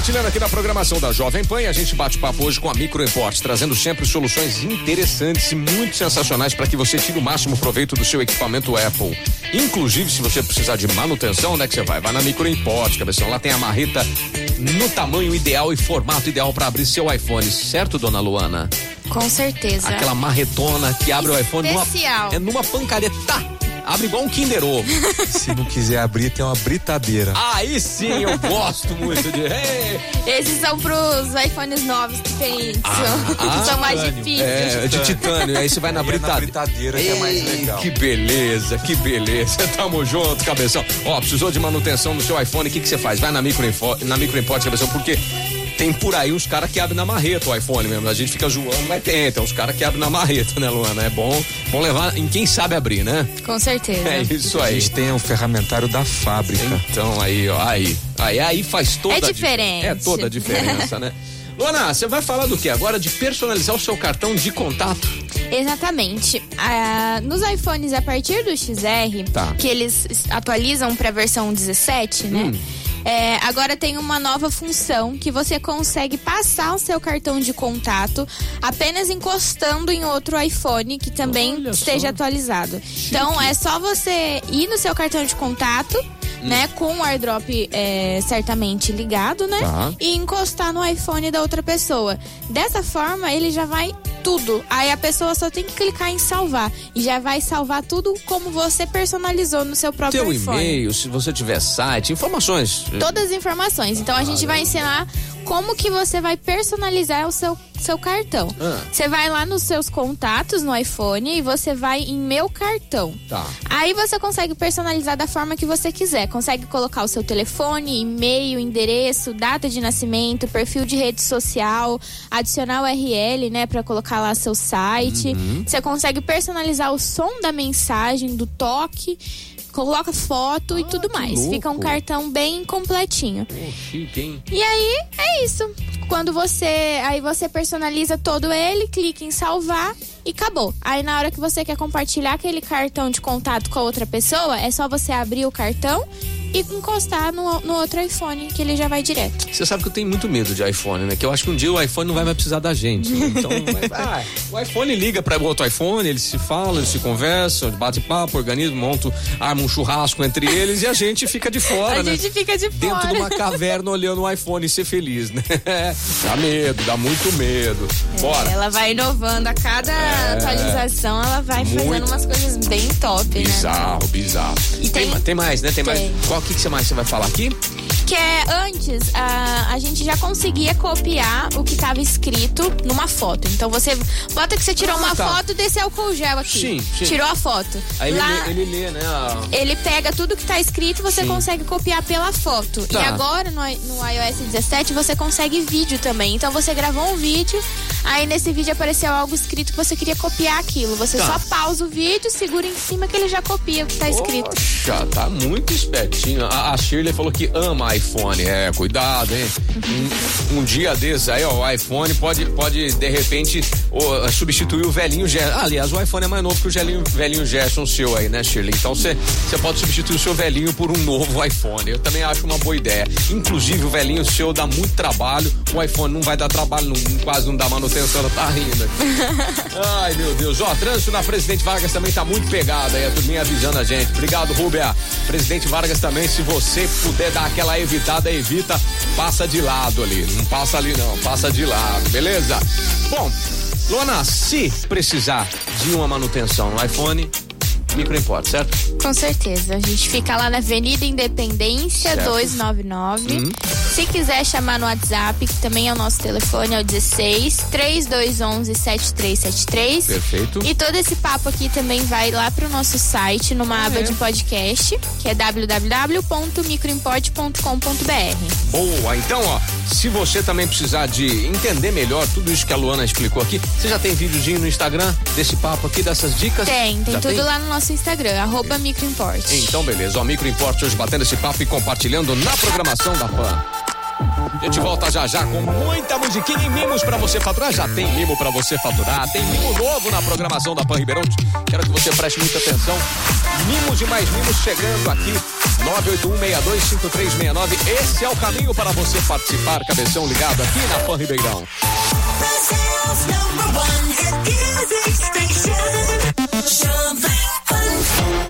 Compartilhando aqui na programação da Jovem Pan, a gente bate papo hoje com a Micro Import, trazendo sempre soluções interessantes e muito sensacionais para que você tire o máximo proveito do seu equipamento Apple. Inclusive, se você precisar de manutenção, onde é que você vai? Vai na Micro Import, cabeção. Lá tem a marreta no tamanho ideal e formato ideal para abrir seu iPhone, certo, dona Luana? Com certeza. Aquela marretona que abre o iPhone numa, Especial. é numa pancadeta. Abre igual um Kinder Ovo. Se não quiser abrir, tem uma britadeira. Aí sim, eu gosto muito de. Ei, Esses são pros iPhones novos que tem isso. que são mais titânio. difíceis. É, de titânio. Aí você vai na E é na britadeira. que é mais legal. Que beleza, que beleza. Tamo junto, cabeção. Ó, precisou de manutenção no seu iPhone, o que que você faz? Vai na Micro, na micro Import, cabeção, porque tem por aí uns caras que abrem na marreta o iPhone mesmo. A gente fica zoando, mas tem, tem uns caras que abrem na marreta, né, Luana? É bom, bom levar em quem sabe abrir, né? Com certeza. É isso A aí. gente tem o ferramentário da fábrica. Então aí, ó, aí. Aí, aí faz toda É a dif- diferente. É toda a diferença, né? Luana, você vai falar do que agora? De personalizar o seu cartão de contato. Exatamente. Ah, nos iPhones a partir do XR, Tá. que eles atualizam para a versão 17, né? Hum. É, agora tem uma nova função que você consegue passar o seu cartão de contato apenas encostando em outro iPhone que também Olha esteja só. atualizado. Então é só você ir no seu cartão de contato, Hum. né, com o AirDrop é, certamente ligado, né, Tá. e encostar no iPhone da outra pessoa. Dessa forma ele já vai tudo. Aí a pessoa só tem que clicar em salvar e já vai salvar tudo como você personalizou no seu próprio Teu iPhone. e-mail, se você tiver site, informações. Todas as informações. Então a gente vai ensinar como que você vai personalizar o seu, seu cartão. Ah. Você vai lá nos seus contatos no iPhone e você vai em meu cartão. Tá. Aí você consegue personalizar da forma que você quiser. Consegue colocar o seu telefone, e-mail, endereço, data de nascimento, perfil de rede social, adicionar URL, né, para colocar lá seu site. Uhum. Você consegue personalizar o som da mensagem, do toque, coloca foto e tudo Ah, mais. Fica um louco. cartão bem completinho. Pô, chique, hein? E aí é isso. Quando você. Aí você personaliza todo ele, clica em salvar e acabou. Aí na hora que você quer compartilhar aquele cartão de contato com a outra pessoa, é só você abrir o cartão e encostar no, no outro iPhone, que ele já vai direto. Você sabe que eu tenho muito medo de iPhone, né? Que eu acho que um dia o iPhone não vai mais precisar da gente. né? Então, mas, ah, o iPhone liga para o outro iPhone, eles se falam, eles se conversam, bate papo, organizam, montam, armam um churrasco entre eles e a gente fica de fora, a né? gente fica de Dentro fora. de uma caverna olhando o iPhone e ser feliz, né? Dá medo, dá muito medo. Bora. Ela vai inovando a cada atualização, ela vai É. Muito. fazendo umas coisas bem top, né? Bizarro, bizarro. E tem- ma- tem mais, né? Tem, mais. Tem. Qual que, que mais você vai falar aqui? Que é antes a, a gente já conseguia copiar o que estava escrito numa foto. Então você bota que você tirou Ah, uma tá. foto desse álcool gel aqui. Sim, sim. Tirou a foto. Aí ele, Lá, lê, ele lê, né? a- ele pega tudo que tá escrito e você Sim. consegue copiar pela foto. Tá. E agora no, no iOS 17 você consegue vídeo também. Então você gravou um vídeo, aí nesse vídeo apareceu algo escrito que você queria copiar aquilo. Você Tá. só pausa o vídeo, segura em cima que ele já copia o que tá escrito. Poxa, tá muito espertinho. A, a Shirley falou que ama iPhone. É, cuidado, hein? Um, um dia desses aí, ó, o iPhone pode, pode de repente, ô, substituir o velhinho Gerson. Ah, aliás, o iPhone é mais novo que o velhinho, velhinho Gerson seu aí, né, Shirley? Então você pode substituir o seu velhinho por um novo iPhone. Eu também acho uma boa ideia. Inclusive, o velhinho seu dá muito trabalho. O iPhone não vai dar trabalho, não- quase não dá manutenção, ela tá rindo. aqui. Ai, meu Deus. Ó, trânsito na Presidente Vargas também tá muito pegado aí, a turminha avisando a gente. Obrigado, Rubia. Presidente Vargas também, se você puder dar aquela evitada, evita, passa de lado ali. Não passa ali não, passa de lado, beleza? Bom, Luana, se precisar de uma manutenção no iPhone, micro importa, certo? Com certeza. A gente fica lá na Avenida Independência Certo. 299. Se quiser chamar no WhatsApp, que também é o nosso telefone, é o 16 3211 7373. Perfeito. E todo esse papo aqui também vai lá pro nosso site, numa aba é? de podcast, que é www.microimport.com.br. Boa, então ó, se você também precisar de entender melhor tudo isso que a Luana explicou aqui, você já tem videozinho no Instagram desse papo aqui, dessas dicas? Tem, tem Já tudo lá no nosso Instagram, arroba microimport. Então, beleza. Ó, Micro Import hoje batendo esse papo e compartilhando na programação da PAN. A gente volta já já com muita musiquinha e mimos pra você faturar. Já tem mimo pra você faturar. Tem mimo novo na programação da Pan Ribeirão. Quero que você preste muita atenção. Mimos e mais mimos chegando aqui. 981625369. Esse é o caminho para você participar. Cabeção ligado aqui na Pan Ribeirão. Brazil's number one hit music